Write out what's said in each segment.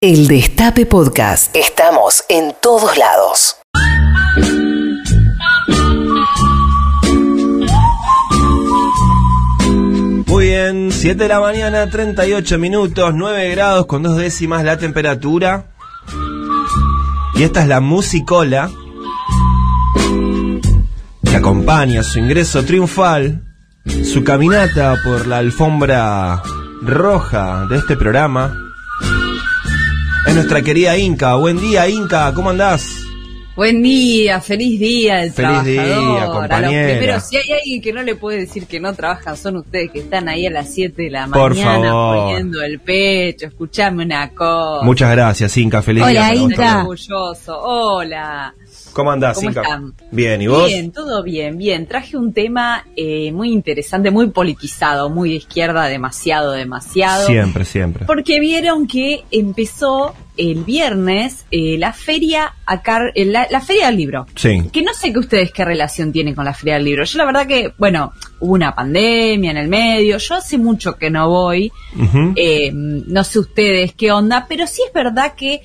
El Destape Podcast. Estamos en todos lados. Muy bien, 7 de la mañana, 38 minutos, 9 grados con dos décimas la temperatura. Y esta es la musicola que acompaña su ingreso triunfal, su caminata por la alfombra roja de este programa. Es nuestra querida Inca. Buen día, Inca, ¿cómo andás? Buen día, feliz día del Feliz día, trabajador. A los compañera. primeros, si hay alguien que no le puede decir que no trabajan, son ustedes que están ahí a las 7 de la Por mañana favor. poniendo el pecho, escuchame una cosa. Muchas gracias, Inca. Feliz Hola, día. vos Inca. Orgulloso. Hola. ¿Cómo andás, ¿Cómo Inca? están? Bien, ¿y vos? Bien, todo bien, bien. Traje un tema eh, muy interesante, muy politizado, muy de izquierda, demasiado, demasiado. Siempre, siempre. Porque vieron que empezó el viernes eh, la feria acá, eh, la, la feria del libro. Sí. Que no sé que ustedes qué relación tienen con la feria del libro. Yo la verdad que, bueno, hubo una pandemia en el medio. Yo hace mucho que no voy. Eh, no sé ustedes qué onda, pero sí es verdad que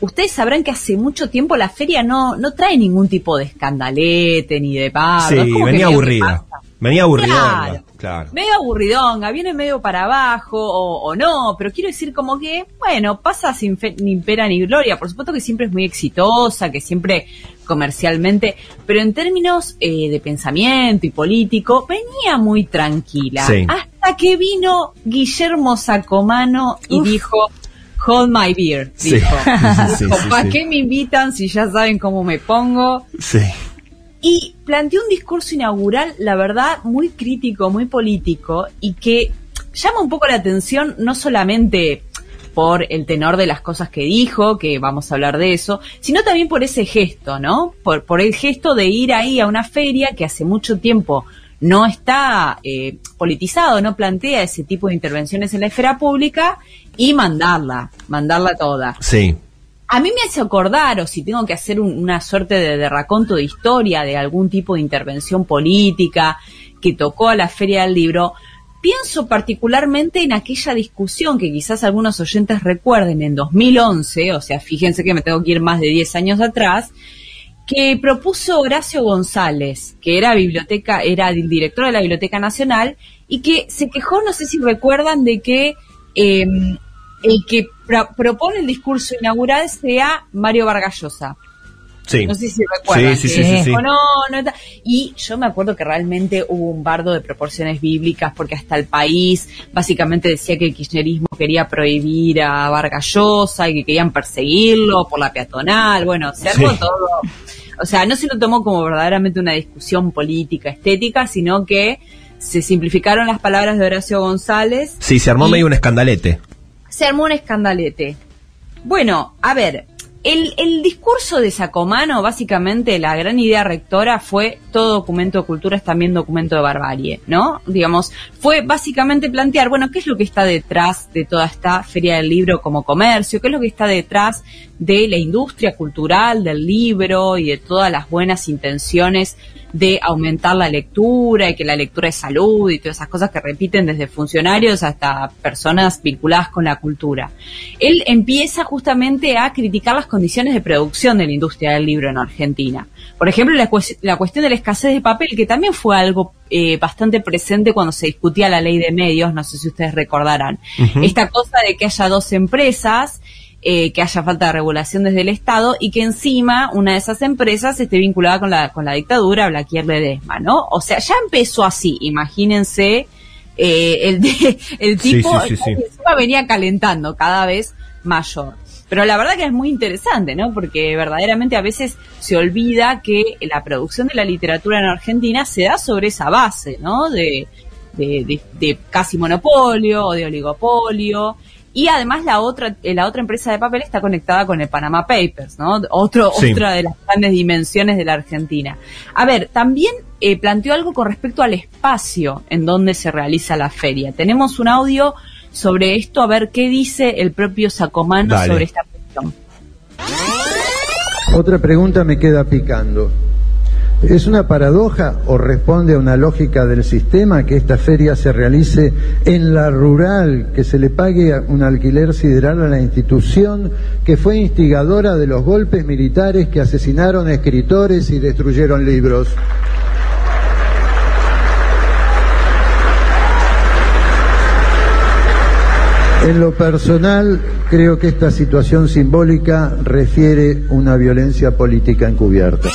ustedes sabrán que hace mucho tiempo la feria no, no trae ningún tipo de escandalete ni de pardo. Sí, venía aburrida. Venía aburrida. Claro. Claro. Medio aburridonga, viene medio para abajo o, o no, pero quiero decir como que, bueno, pasa sin fe- ni pena ni gloria. Por supuesto que siempre es muy exitosa, que siempre comercialmente, pero en términos eh, de pensamiento y político, venía muy tranquila. Sí. Hasta que vino Guillermo Sacomano y dijo, hold my beer, Sí. dijo. Sí, ¿para sí. qué me invitan si ya saben cómo me pongo? Sí. Y planteó un discurso inaugural, la verdad, muy crítico, muy político, y que llama un poco la atención no solamente por el tenor de las cosas que dijo, que vamos a hablar de eso, sino también por ese gesto, ¿no? Por, el gesto de ir ahí a una feria que hace mucho tiempo no está eh, politizado, no plantea ese tipo de intervenciones en la esfera pública y mandarla, mandarla toda. Sí. A mí me hace acordar, o si tengo que hacer un- una suerte de, de raconto de historia de algún tipo de intervención política que tocó a la Feria del Libro, pienso particularmente en aquella discusión que quizás algunos oyentes recuerden en 2011, o sea, fíjense que me tengo que ir más de 10 años atrás, que propuso Horacio González, que era biblioteca, era director de la Biblioteca Nacional, y que se quejó, no sé si recuerdan, de que eh, el que pro- propone el discurso inaugural sea Mario Vargallosa. Sí. No sé si recuerdan. Sí, sí, sí, dijo, no, no Y yo me acuerdo que realmente hubo un bardo de proporciones bíblicas porque hasta el país básicamente decía que el kirchnerismo quería prohibir a Vargallosa y que querían perseguirlo por la peatonal. Bueno, se armó todo. O sea, no se lo tomó como verdaderamente una discusión política, estética, sino que se simplificaron las palabras de Horacio González Sí, se armó Y- medio un escandalete. Se armó un escandalete. Bueno, a ver, el, el discurso de Sacomano, básicamente, la gran idea rectora fue todo documento de cultura es también documento de barbarie, ¿no? Digamos, fue básicamente plantear, bueno, ¿qué es lo que está detrás de toda esta feria del libro como comercio? ¿Qué es lo que está detrás de la industria cultural del libro y de todas las buenas intenciones de aumentar la lectura y que la lectura es salud y todas esas cosas que repiten desde funcionarios hasta personas vinculadas con la cultura. Él empieza justamente a criticar las condiciones de producción de la industria del libro en Argentina. Por ejemplo, la, cues- la cuestión de la escasez de papel, que también fue algo eh, bastante presente cuando se discutía la ley de medios, no sé si ustedes recordarán. Esta cosa de que haya dos empresas eh, que haya falta de regulación desde el Estado y que encima una de esas empresas esté vinculada con la, con la dictadura Blaquier Ledesma, ¿no? O sea, ya empezó así, imagínense eh, el, de- el tipo sí, sí, sí. que encima venía calentando cada vez mayor. Pero la verdad que es muy interesante, ¿no? Porque verdaderamente a veces se olvida que la producción de la literatura en Argentina se da sobre esa base, ¿no? De, de, de- de casi monopolio o de oligopolio. Y además la otra, eh, la otra empresa de papel está conectada con el Panama Papers, ¿no? Otro, Sí. Otra de las grandes dimensiones de la Argentina. A ver, también eh, planteó algo con respecto al espacio en donde se realiza la feria. Tenemos un audio sobre esto, a ver qué dice el propio Sacomano Dale. sobre esta cuestión. Otra pregunta me queda picando. ¿Es una paradoja o responde a una lógica del sistema que esta feria se realice en la rural, que se le pague un alquiler sideral a la institución que fue instigadora de los golpes militares que asesinaron escritores y destruyeron libros? En lo personal, creo que esta situación simbólica refiere una violencia política encubierta.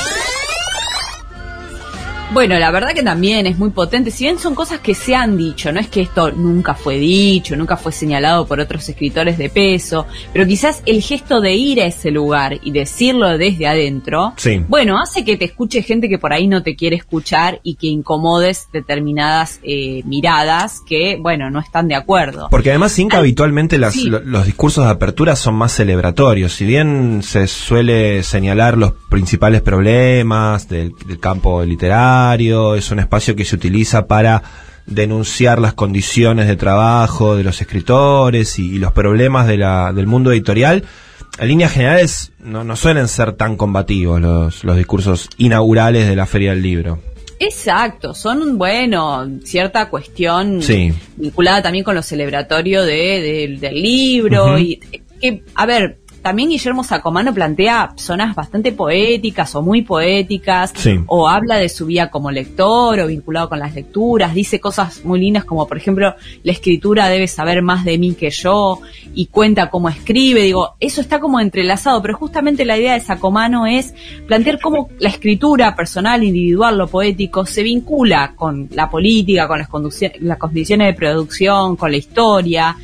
Bueno, la verdad que también es muy potente. Si bien son cosas que se han dicho, no es que esto nunca fue dicho, nunca fue señalado por otros escritores de peso, pero quizás el gesto de ir a ese lugar y decirlo desde adentro, bueno, hace que te escuche gente que por ahí no te quiere escuchar y que incomodes determinadas eh, miradas que, bueno, no están de acuerdo. Porque además, Inca, habitualmente los discursos de apertura son más celebratorios. Si bien se suele señalar los principales problemas del campo literario, es un espacio que se utiliza para denunciar las condiciones de trabajo de los escritores y, los problemas de la, del mundo editorial. En líneas generales no, no suelen ser tan combativos los, los discursos inaugurales de la Feria del Libro. Exacto, son, bueno, cierta cuestión vinculada también con lo celebratorio de, del libro y que, a ver, también Guillermo Sacomano plantea zonas bastante poéticas o muy poéticas, o habla de su vida como lector o vinculado con las lecturas, dice cosas muy lindas como por ejemplo, la escritura debe saber más de mí que yo, y cuenta cómo escribe, digo, eso está como entrelazado, pero justamente la idea de Sacomano es plantear cómo la escritura personal, individual, lo poético, se vincula con la política, con las, las condiciones de producción, con la historia,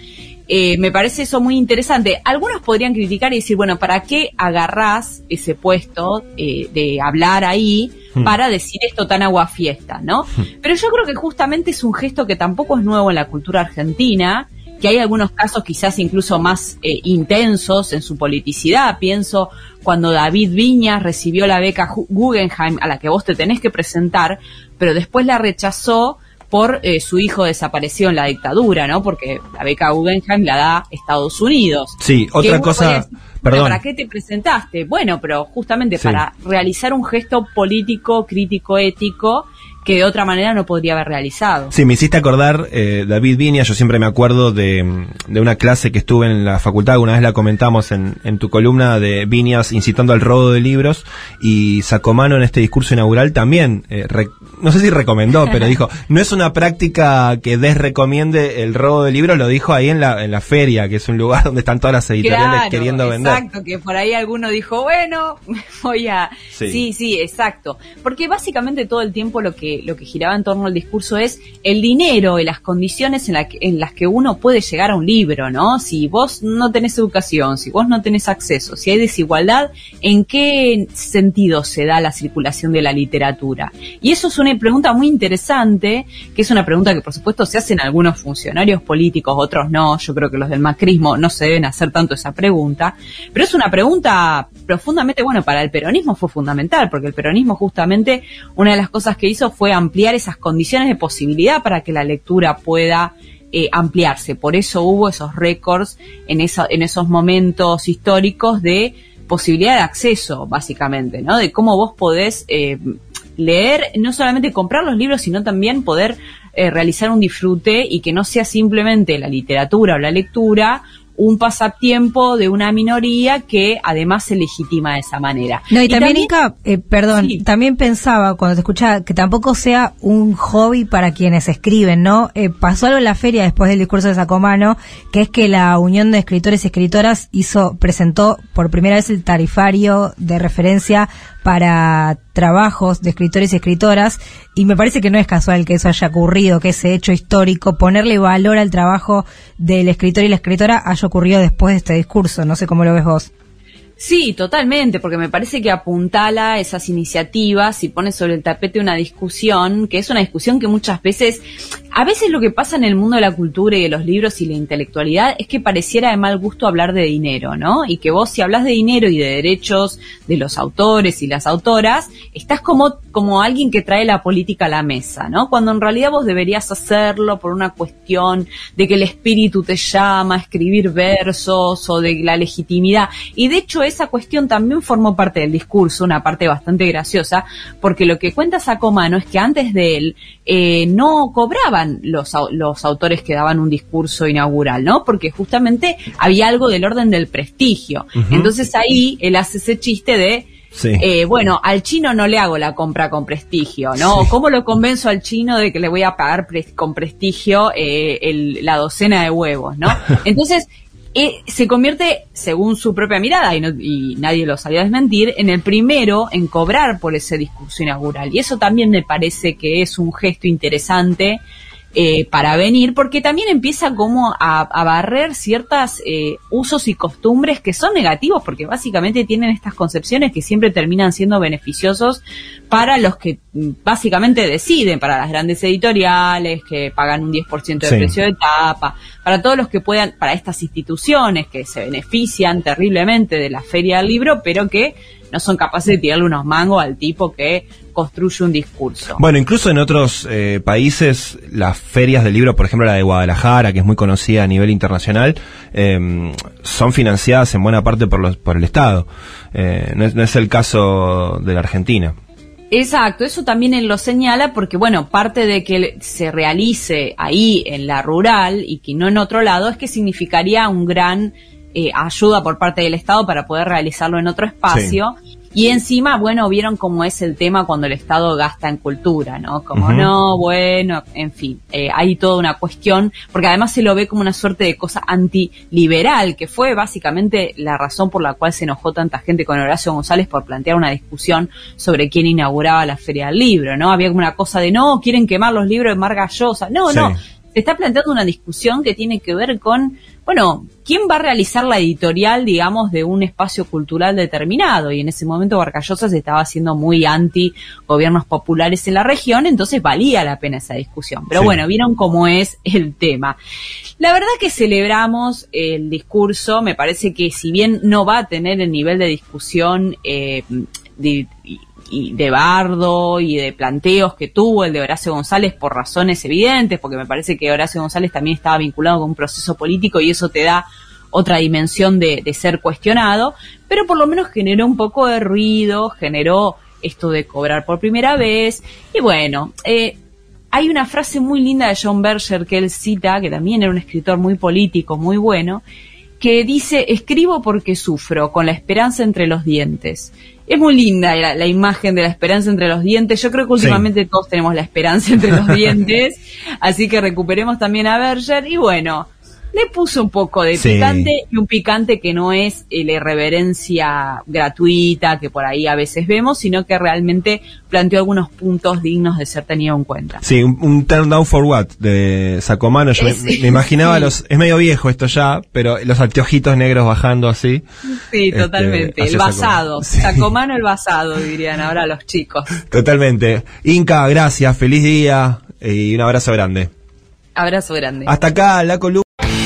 eh, me parece eso muy interesante. Algunos podrían criticar y decir, bueno, ¿para qué agarrás ese puesto eh, de hablar ahí hmm. para decir esto tan aguafiesta, ¿no? Hmm. Pero yo creo que justamente es un gesto que tampoco es nuevo en la cultura argentina, que hay algunos casos quizás incluso más eh, intensos en su politicidad. Pienso cuando David Viñas recibió la beca Guggenheim a la que vos te tenés que presentar, pero después la rechazó por eh, su hijo desapareció en la dictadura, ¿no? Porque la beca Guggenheim la da Estados Unidos. Sí, otra cosa... Perdón. ¿Para qué te presentaste? Bueno, pero justamente para realizar un gesto político, crítico, ético que de otra manera no podría haber realizado. Sí, me hiciste acordar, eh, David Viña, yo siempre me acuerdo de, de, una clase que estuve en la facultad, una vez la comentamos en, en tu columna de Viñas incitando al robo de libros, y Sacomano en este discurso inaugural también, eh, no sé si recomendó, pero dijo, no es una práctica que desrecomiende el robo de libros, lo dijo ahí en la, en la feria, que es un lugar donde están todas las editoriales queriendo vender. Exacto, que por ahí alguno dijo, bueno, voy a... sí, sí, exacto. Porque básicamente todo el tiempo lo que lo que giraba en torno al discurso es el dinero y las condiciones en, en las que uno puede llegar a un libro, ¿no? Si vos no tenés educación, si vos no tenés acceso, si hay desigualdad, ¿en qué sentido se da la circulación de la literatura? Y eso es una pregunta muy interesante, que es una pregunta que por supuesto se hacen algunos funcionarios políticos, otros no, yo creo que los del macrismo no se deben hacer tanto esa pregunta, pero es una pregunta profundamente, bueno, para el peronismo fue fundamental, porque el peronismo justamente una de las cosas que hizo fue fue ampliar esas condiciones de posibilidad para que la lectura pueda eh, ampliarse. Por eso hubo esos récords en, esos momentos históricos de posibilidad de acceso, básicamente, ¿no? De cómo vos podés eh, leer, no solamente comprar los libros, sino también poder eh, realizar un disfrute y que no sea simplemente la literatura o la lectura un pasatiempo de una minoría que además se legitima de esa manera. No, y, también, eh, perdón, también pensaba cuando te escuchaba que tampoco sea un hobby para quienes escriben, ¿no? Eh, pasó algo en la feria después del discurso de Sacomano, que es que la Unión de Escritores y Escritoras hizo, presentó por primera vez el tarifario de referencia para trabajos de escritores y escritoras y me parece que no es casual que eso haya ocurrido, que ese hecho histórico, ponerle valor al trabajo del escritor y la escritora haya ocurrido después de este discurso. No sé cómo lo ves vos. Sí, totalmente, porque me parece que apuntala esas iniciativas y pone sobre el tapete una discusión, que es una discusión que muchas veces a veces lo que pasa en el mundo de la cultura y de los libros y la intelectualidad es que pareciera de mal gusto hablar de dinero, ¿no? Y que vos si hablas de dinero y de derechos de los autores y las autoras, estás como, como alguien que trae la política a la mesa, ¿no? Cuando en realidad vos deberías hacerlo por una cuestión de que el espíritu te llama a escribir versos o de la legitimidad. Y de hecho esa cuestión también formó parte del discurso, una parte bastante graciosa, porque lo que cuenta Sacomano es que antes de él eh, no cobraba los, los autores que daban un discurso inaugural, ¿no? Porque justamente había algo del orden del prestigio. Entonces ahí él hace ese chiste de, eh, bueno, al chino no le hago la compra con prestigio, ¿no? ¿Cómo lo convenzo al chino de que le voy a pagar con prestigio eh, la docena de huevos, ¿no? Entonces, eh, se convierte, según su propia mirada, y, y nadie lo sabía desmentir, en el primero en cobrar por ese discurso inaugural. Y eso también me parece que es un gesto interesante eh, para venir, porque también empieza como a, barrer ciertos eh, usos y costumbres que son negativos, porque básicamente tienen estas concepciones que siempre terminan siendo beneficiosos para los que mm, básicamente deciden, para las grandes editoriales que pagan un 10% de precio de tapa, para todos los que puedan, para estas instituciones que se benefician terriblemente de la feria del libro, pero que no son capaces de tirarle unos mangos al tipo que construye un discurso. Bueno, incluso en otros eh, países, las ferias del libro, por ejemplo la de Guadalajara, que es muy conocida a nivel internacional, em, son financiadas en buena parte por, los, por el Estado. Eh, no, es, el caso de la Argentina. Exacto, eso también él lo señala porque, bueno, parte de que se realice ahí en la rural y que no en otro lado es que significaría un gran eh, ayuda por parte del Estado para poder realizarlo en otro espacio. Y encima, bueno, vieron cómo es el tema cuando el Estado gasta en cultura, ¿no? Como no, bueno, en fin, eh, hay toda una cuestión, porque además se lo ve como una suerte de cosa antiliberal, que fue básicamente la razón por la cual se enojó tanta gente con Horacio González por plantear una discusión sobre quién inauguraba la Feria del Libro, ¿no? Había como una cosa de, no, quieren quemar los libros de Margallosa. No, no, se está planteando una discusión que tiene que ver con, bueno, ¿quién va a realizar la editorial, digamos, de un espacio cultural determinado? Y en ese momento Barcayosa se estaba haciendo muy anti gobiernos populares en la región, entonces valía la pena esa discusión. Pero bueno, vieron cómo es el tema. La verdad que celebramos el discurso, me parece que si bien no va a tener el nivel de discusión eh, de, y de bardo y de planteos que tuvo el de Horacio González por razones evidentes, porque me parece que Horacio González también estaba vinculado con un proceso político y eso te da otra dimensión de, ser cuestionado, pero por lo menos generó un poco de ruido, generó esto de cobrar por primera vez, y bueno, eh, hay una frase muy linda de John Berger que él cita, que también era un escritor muy político, muy bueno, que dice, escribo porque sufro, con la esperanza entre los dientes. Es muy linda la, imagen de la esperanza entre los dientes. Yo creo que últimamente todos tenemos la esperanza entre los dientes, así que recuperemos también a Berger. Y bueno, le puso un poco de picante y un picante que no es eh, la irreverencia gratuita que por ahí a veces vemos, sino que realmente planteó algunos puntos dignos de ser tenido en cuenta. Sí, un, turn down for what de Sacomano. Yo me, imaginaba los, es medio viejo esto ya, pero los anteojitos negros bajando así. Sí, este, totalmente. el basado. Sacomano el basado, dirían ahora los chicos. Totalmente. Inca, gracias, feliz día y un abrazo grande. Abrazo grande. Hasta acá, la columna.